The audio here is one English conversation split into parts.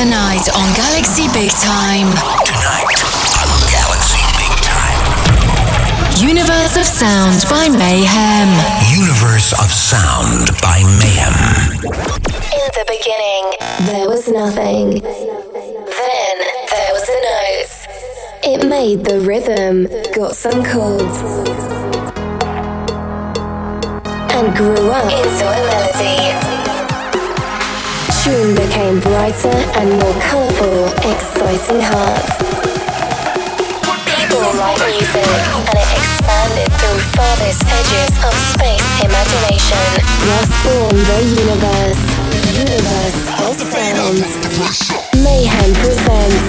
Tonight on Galaxy Big Time. Tonight on Galaxy Big Time. Universe of Sound by Mayhem. Universe of Sound by Mayhem. In the beginning, there was nothing. Then there was a note. It made the rhythm, got some chords. And grew up into a melody tune became brighter and more colorful, exciting hearts. People like music, and it expanded through farthest edges of space imagination. Thus born the universe, universe of sounds. Mayhem presents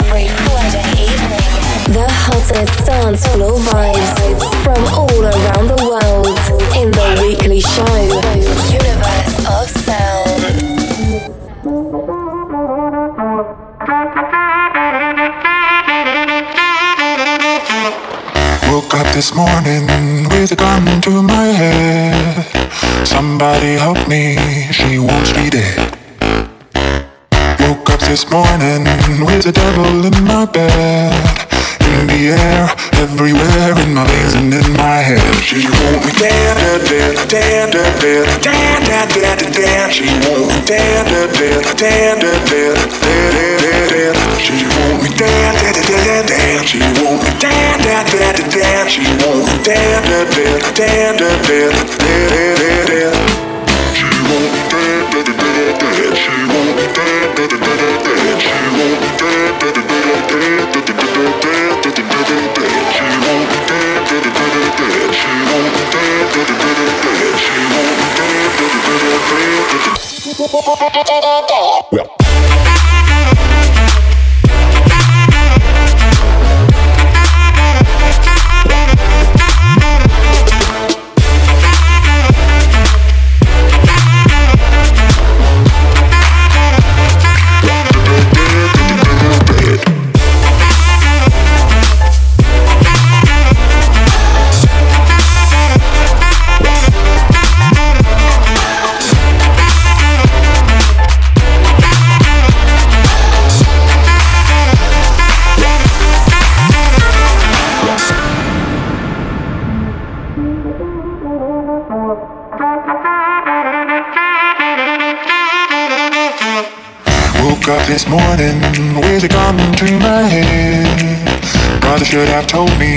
every Friday evening the hottest dance floor vibes from all around the world in the weekly show Universe of this morning with a gun to my head. Somebody help me, she wants me dead. Woke up this morning with the devil in my bed in the air, everywhere in my veins and in my head. She won't dare to dare, dare to dare, dare to dare to. She won't dare to dare, dare to dare, dare dare dare dare. She won't dare to dare, dare. She won't dare to dare to dare. She won't dare to dare, dare to dare, dare dare. Well. told me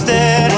instead.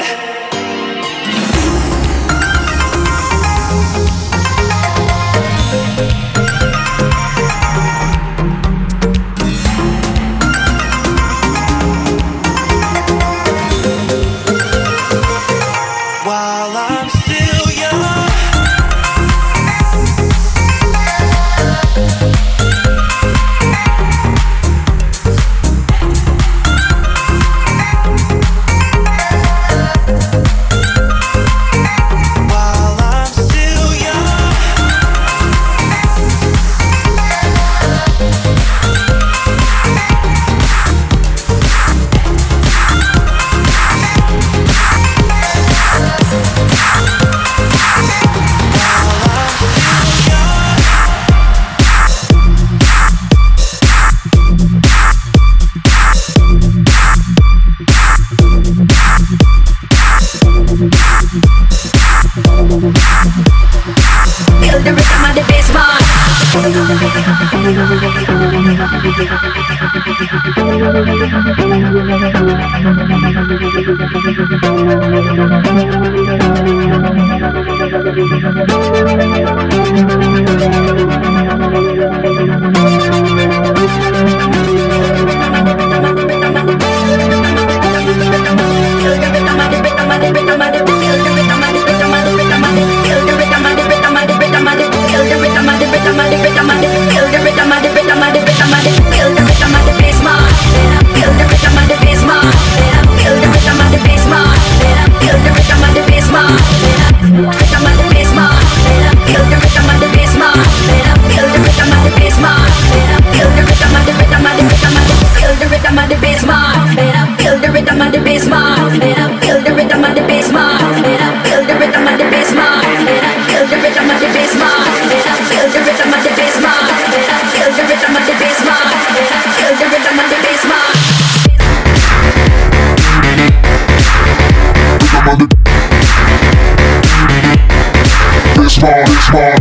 yeah. small, it's small.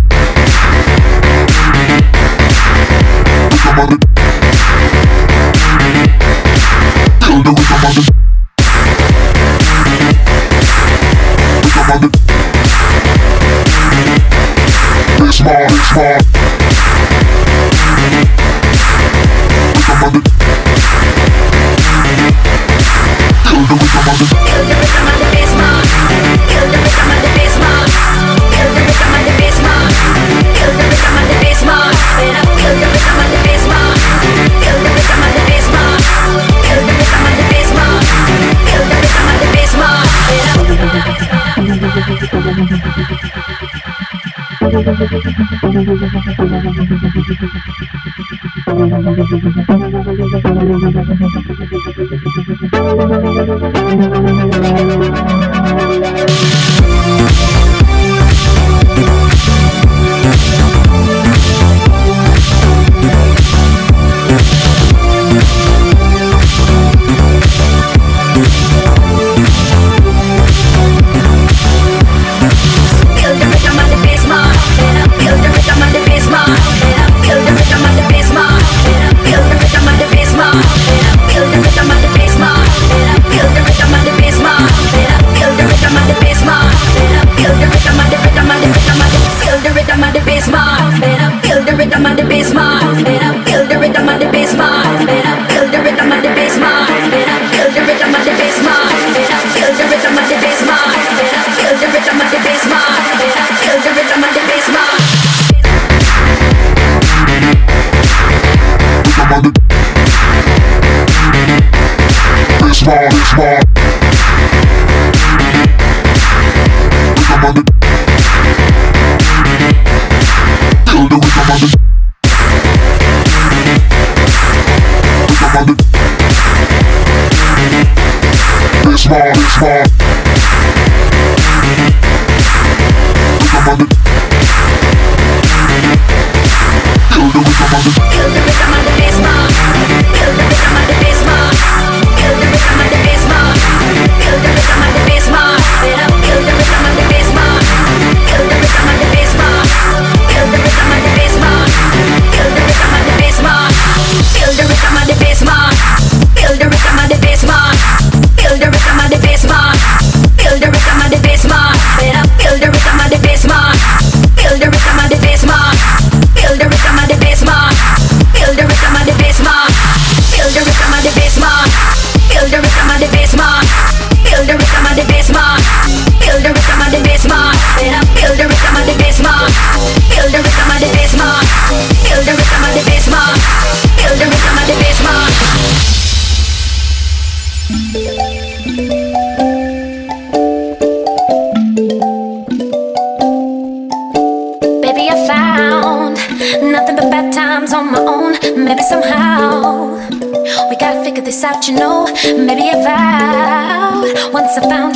Thank you.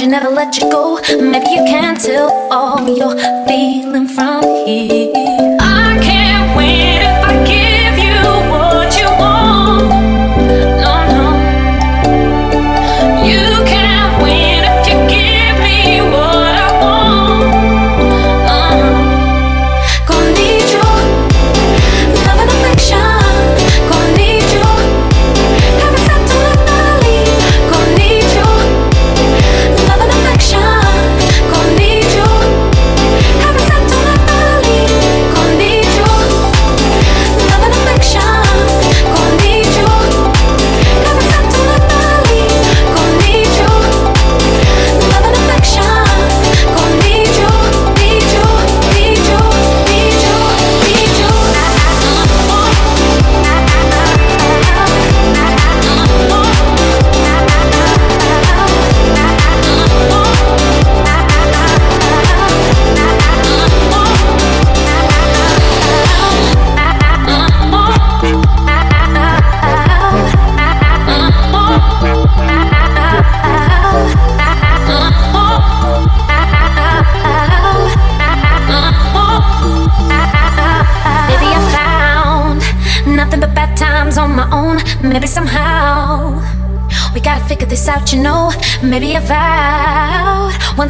never let you go. Maybe you can't tell all your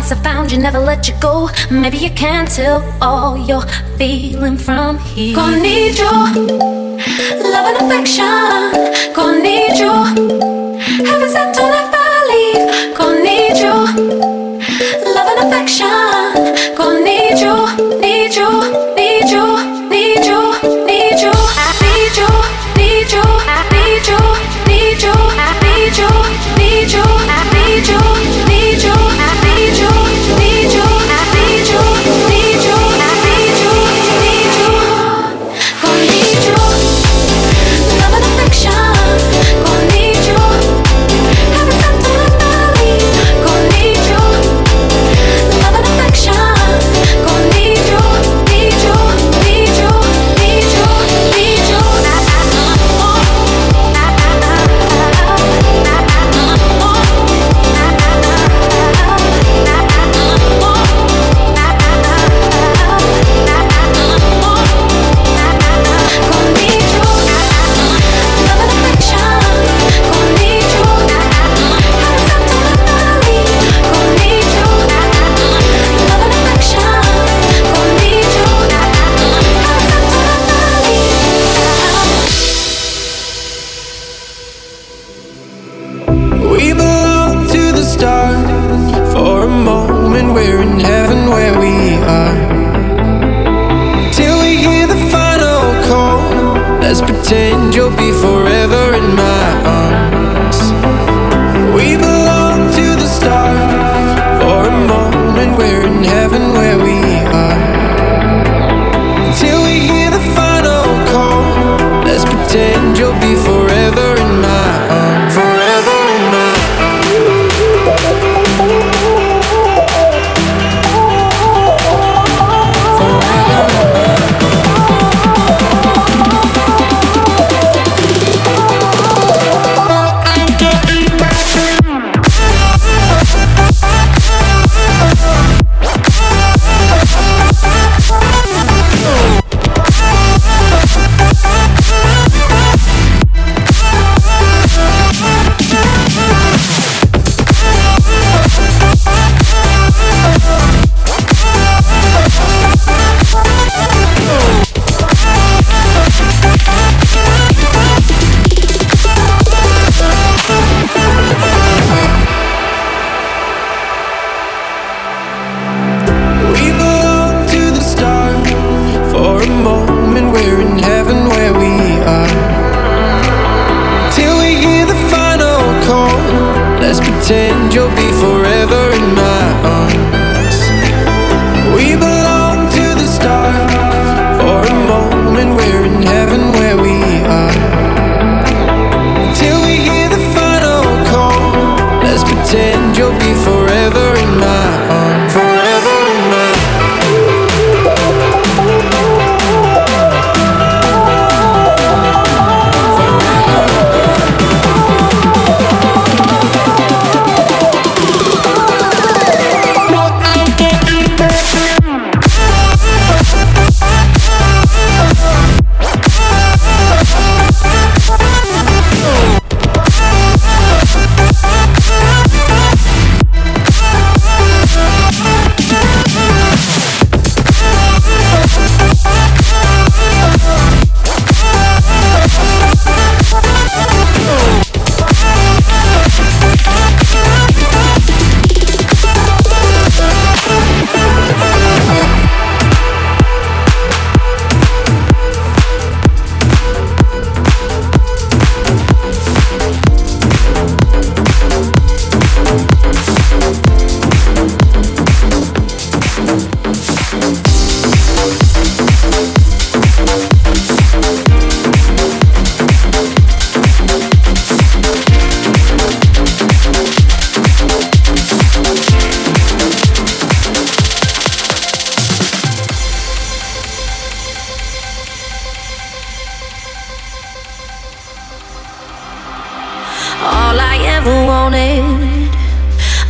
once I found you, never let you go. Maybe you can't tell all you're feeling from here. Gonna need your love and affection. Gonna need you, heaven sent on if I leave. Gonna need your love and affection. Gonna need you, need you.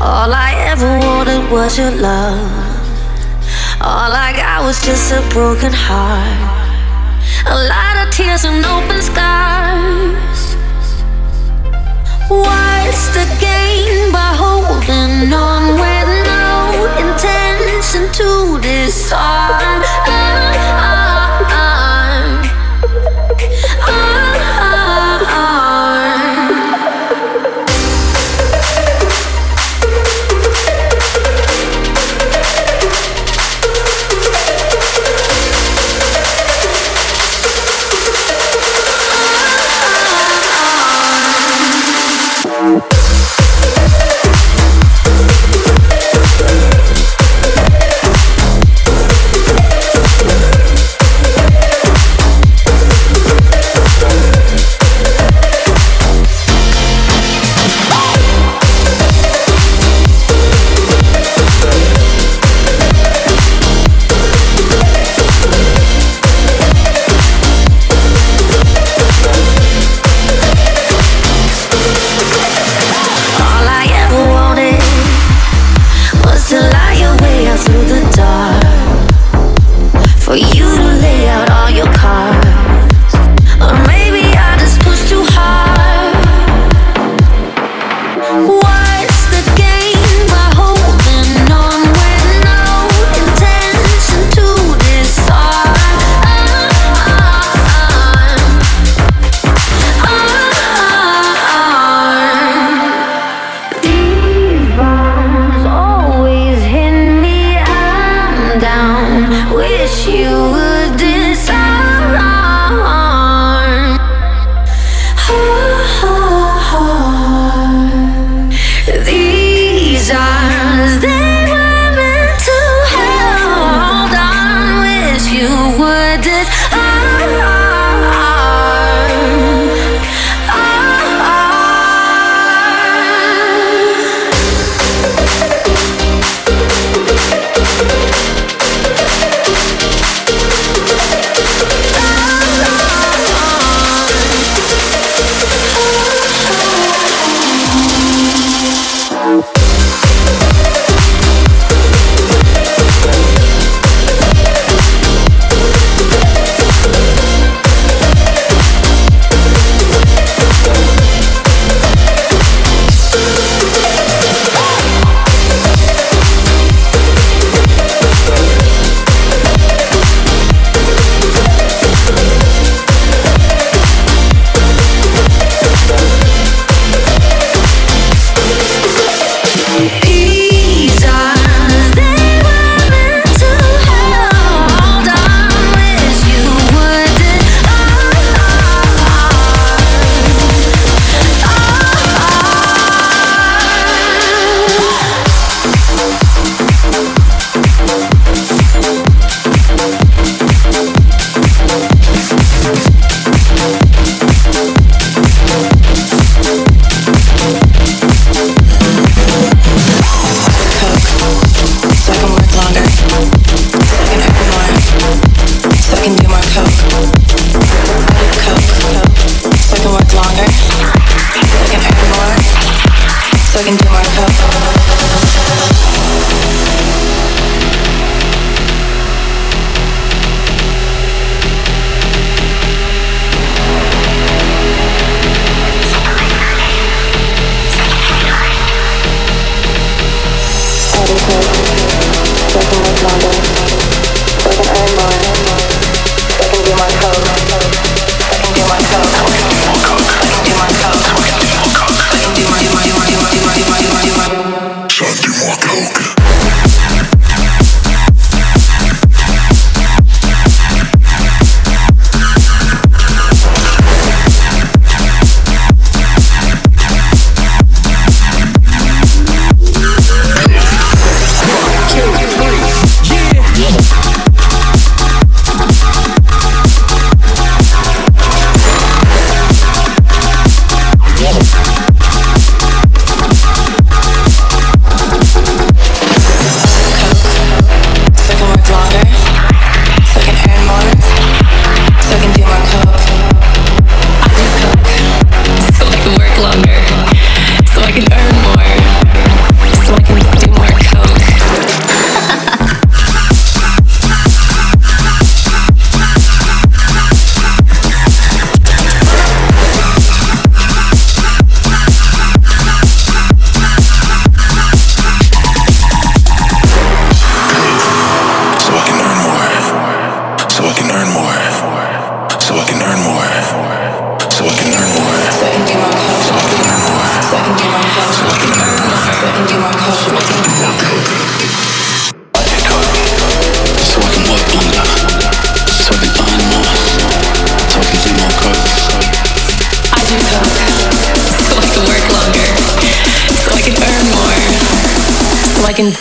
All I ever wanted was your love. All I got was just a broken heart. A lot of tears and open scars. What's the gain by holding on with no intention to disarm?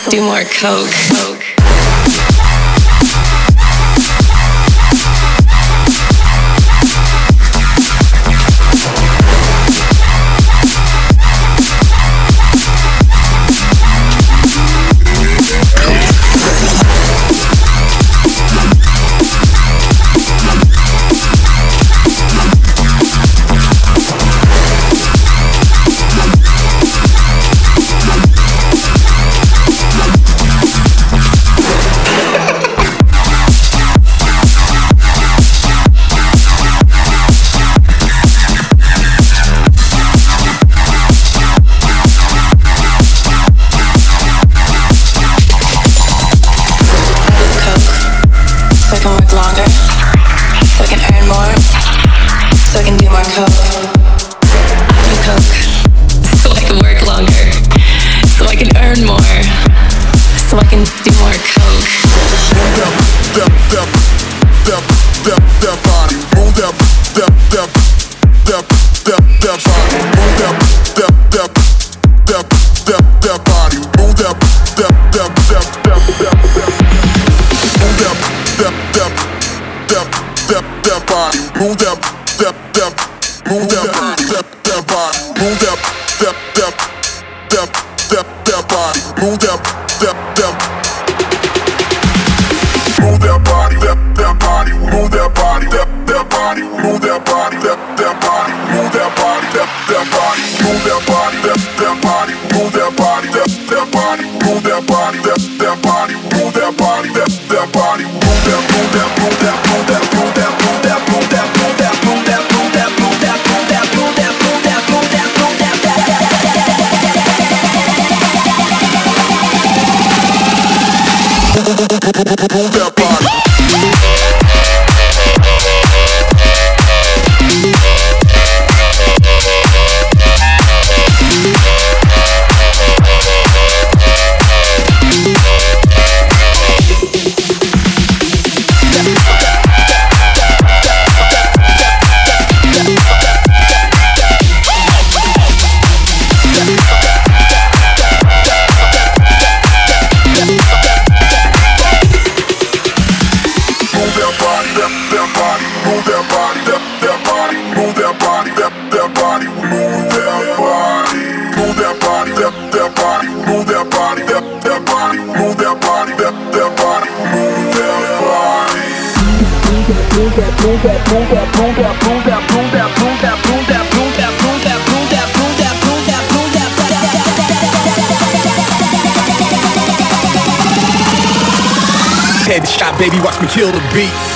Do more coke. move move that, move baby, watch me kill the beat.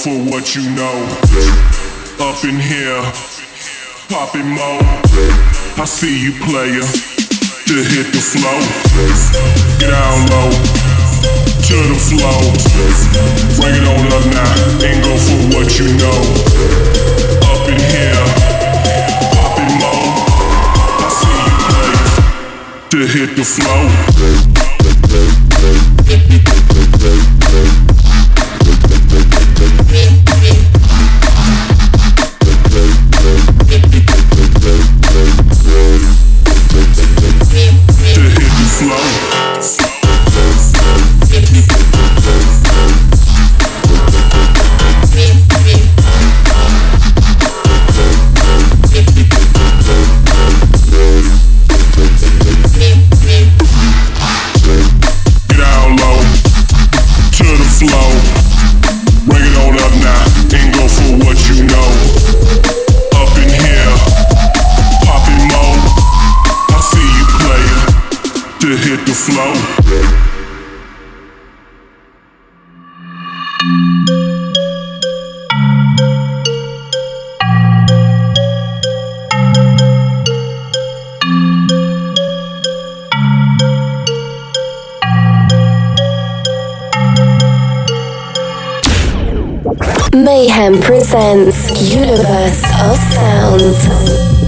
For what you know. Up in here, pop popping more. I see you, player. To hit the flow, get down low to the flow. Bring it on up now and go for what you know. Up in here, pop popping more. I see you, player. To hit the flow. Mayhem presents Universe of Sounds.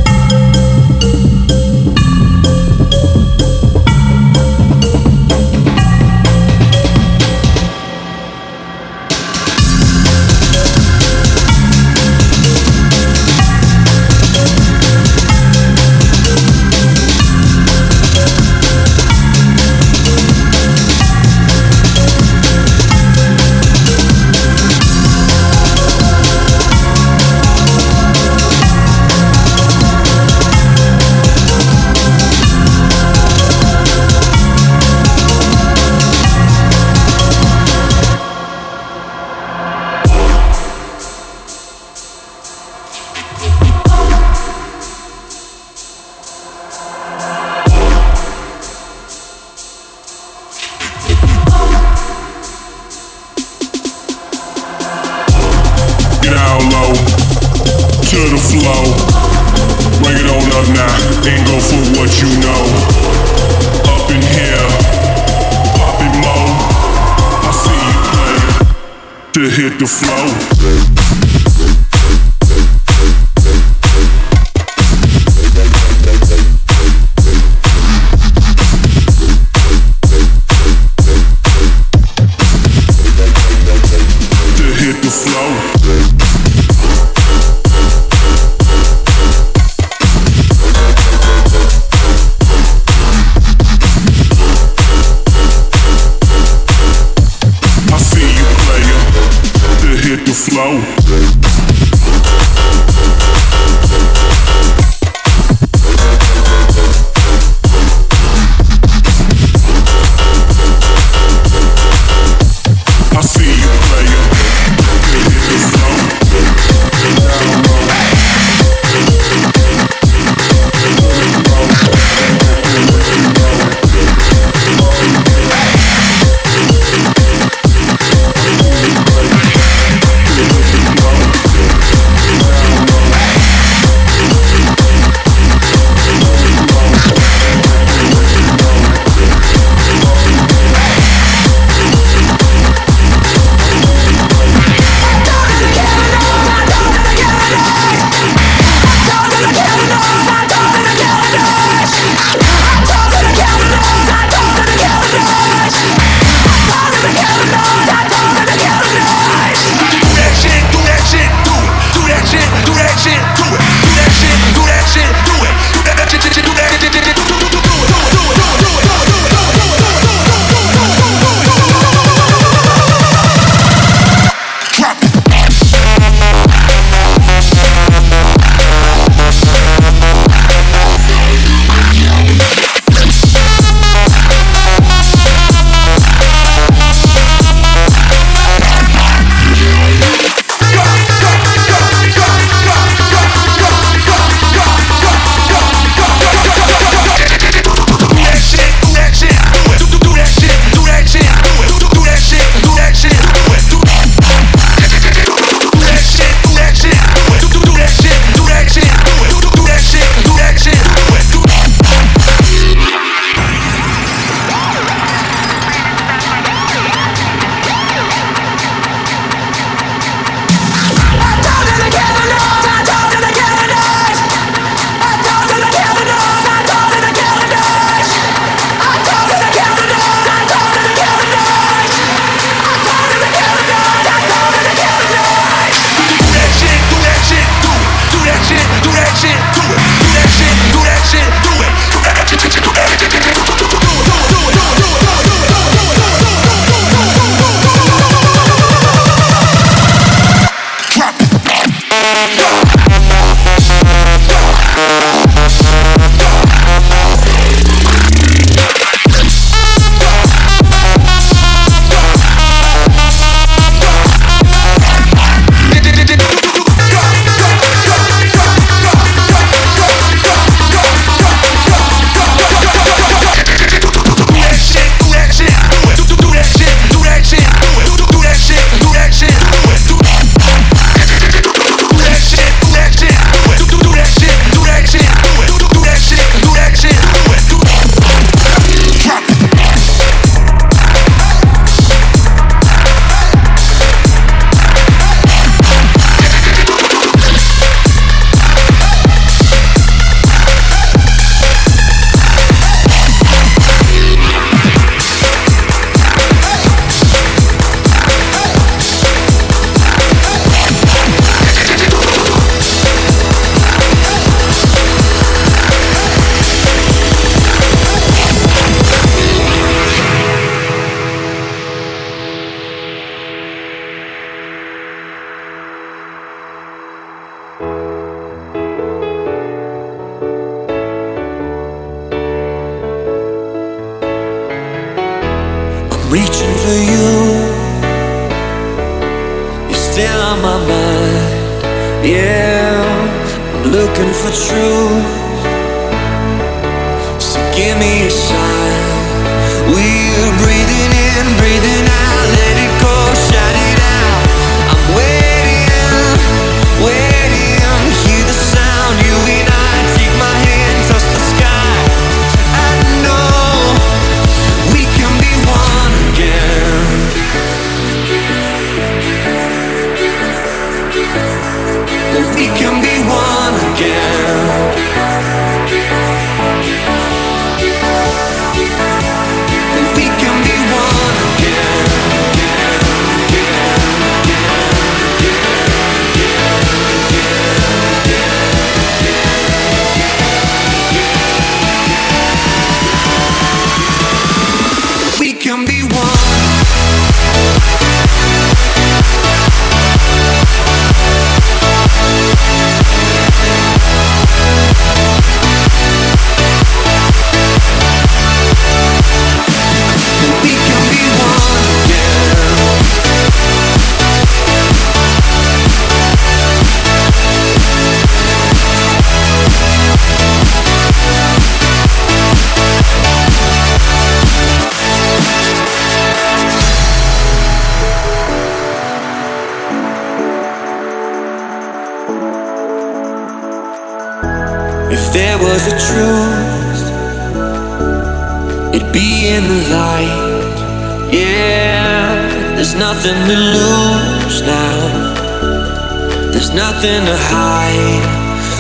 Nothing to hide.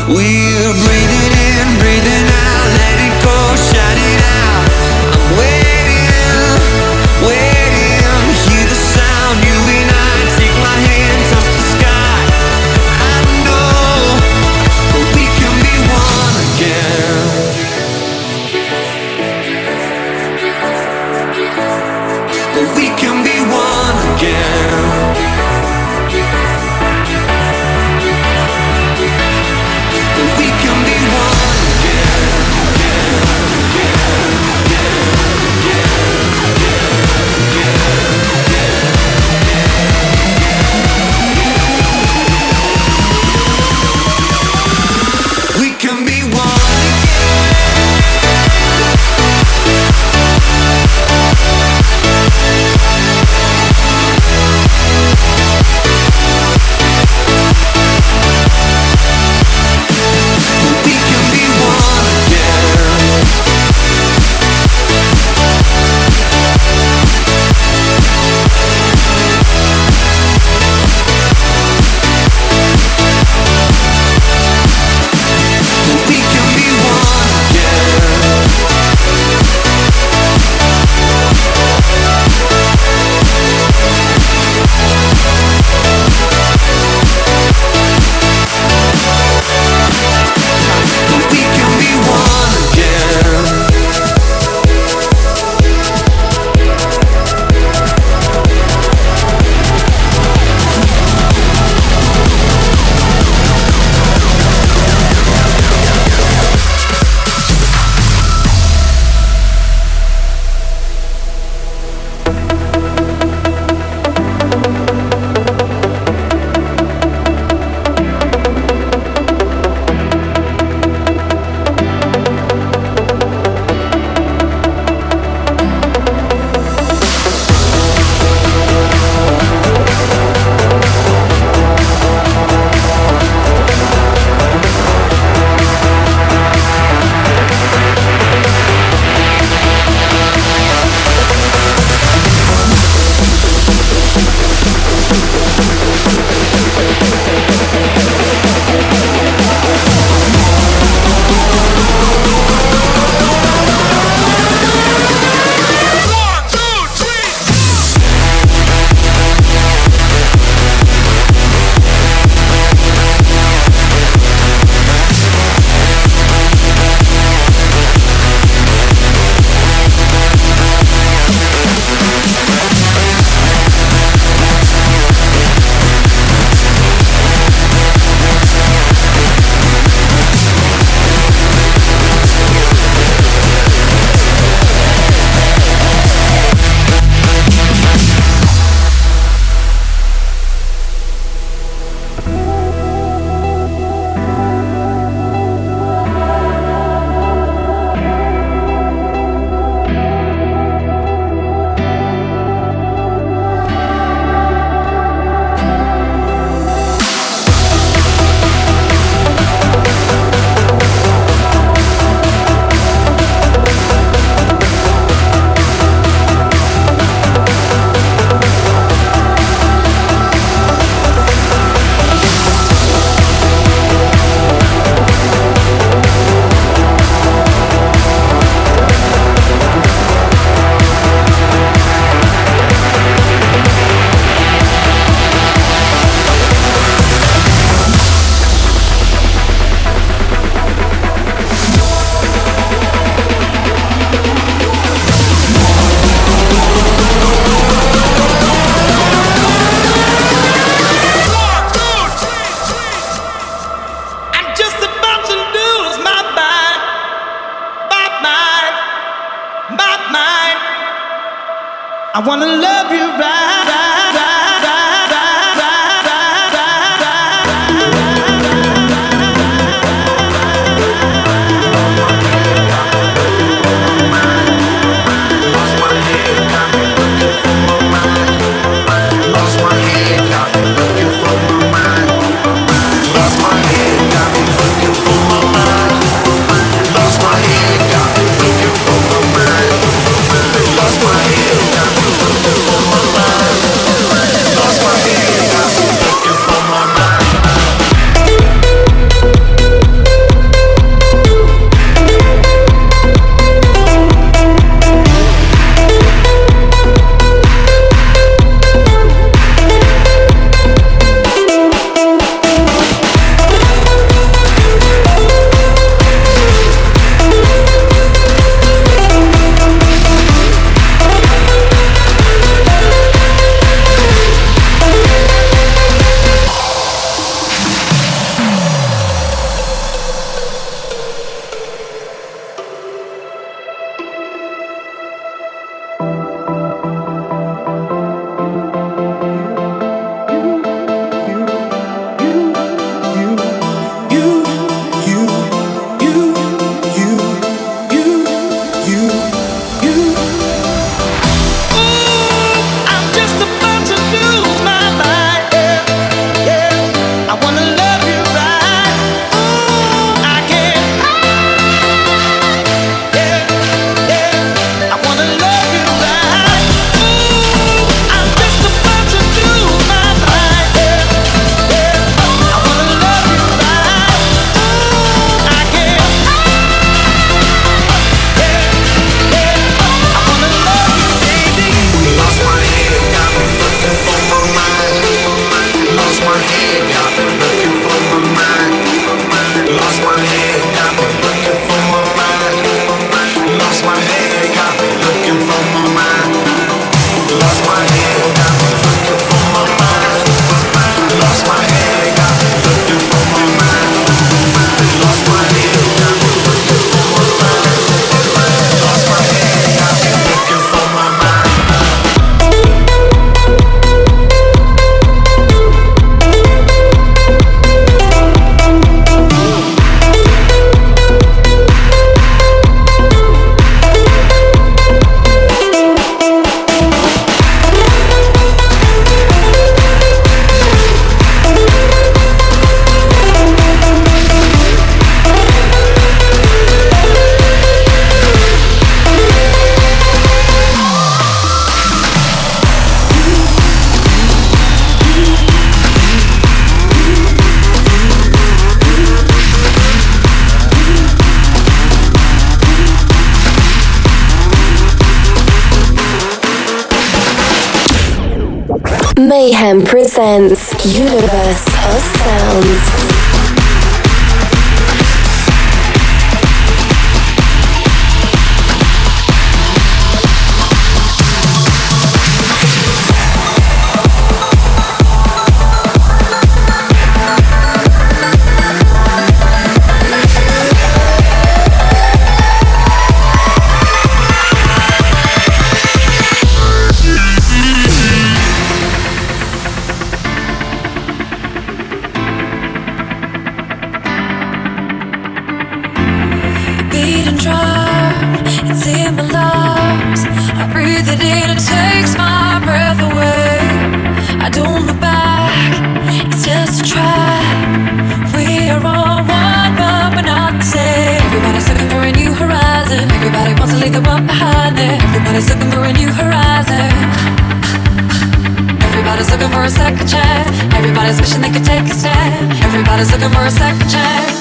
We're breathing in, breathing out, Mayhem presents Universe of Sounds. is looking for a second chance.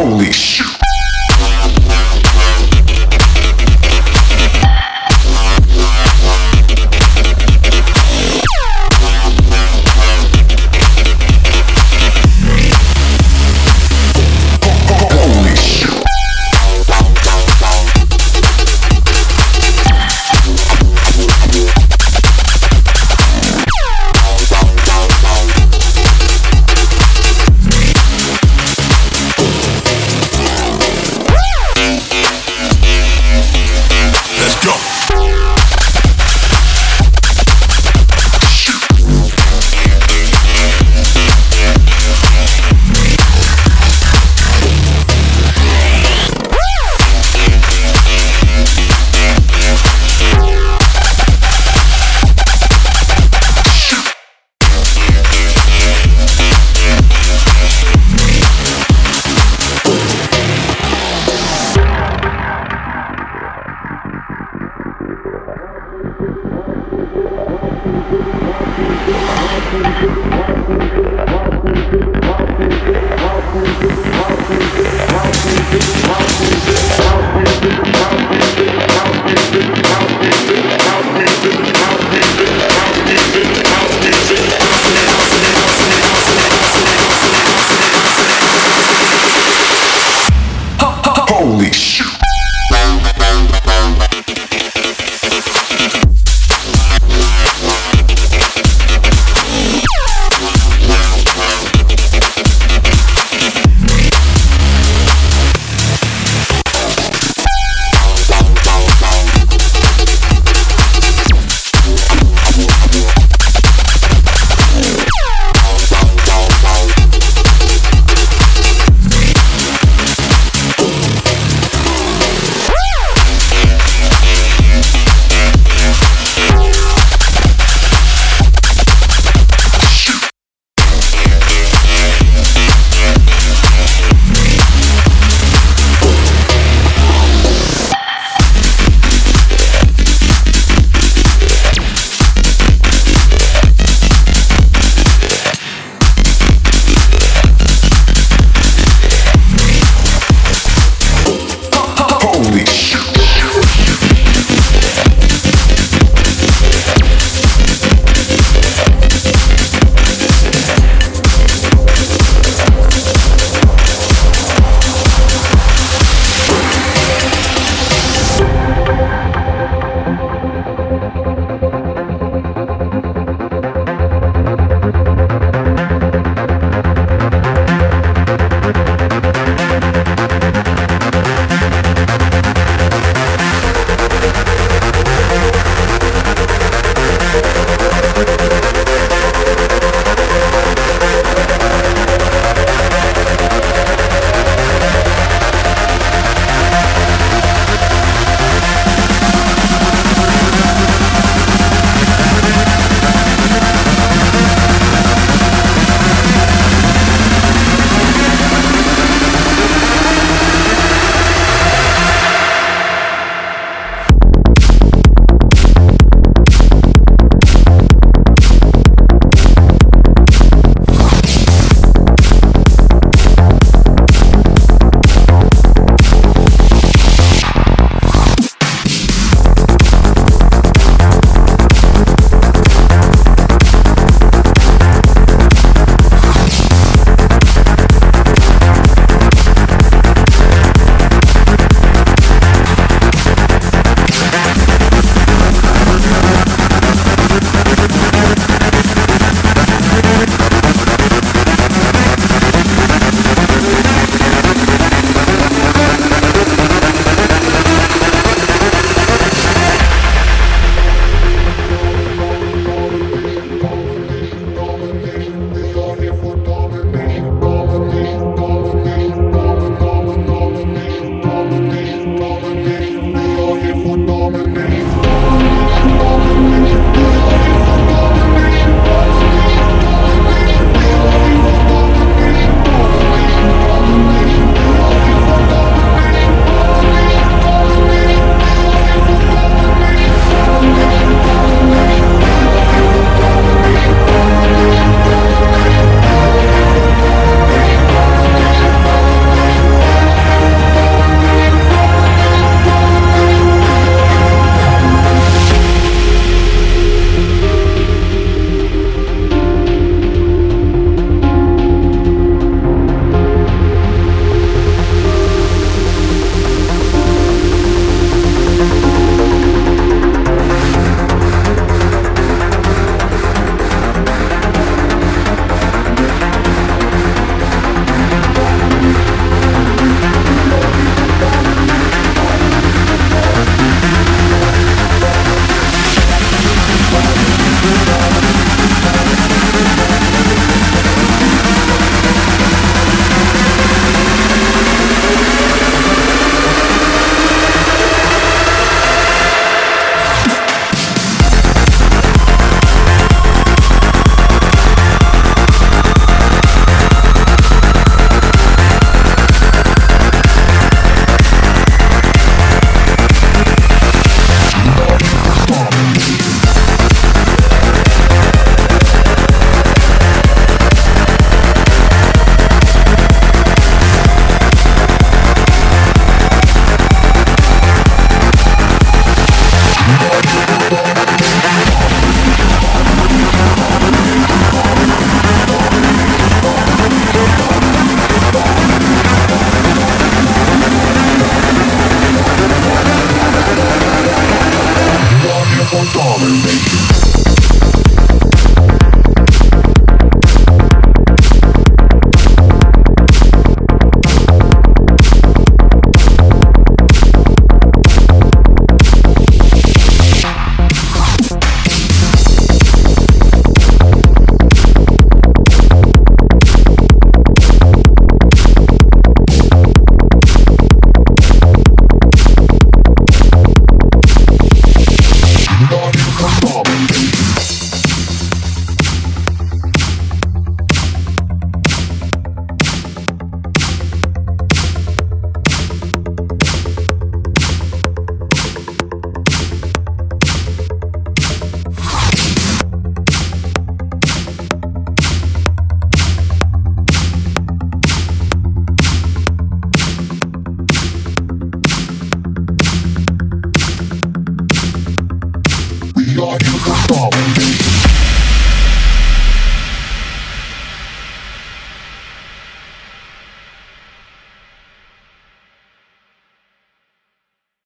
Holy shit.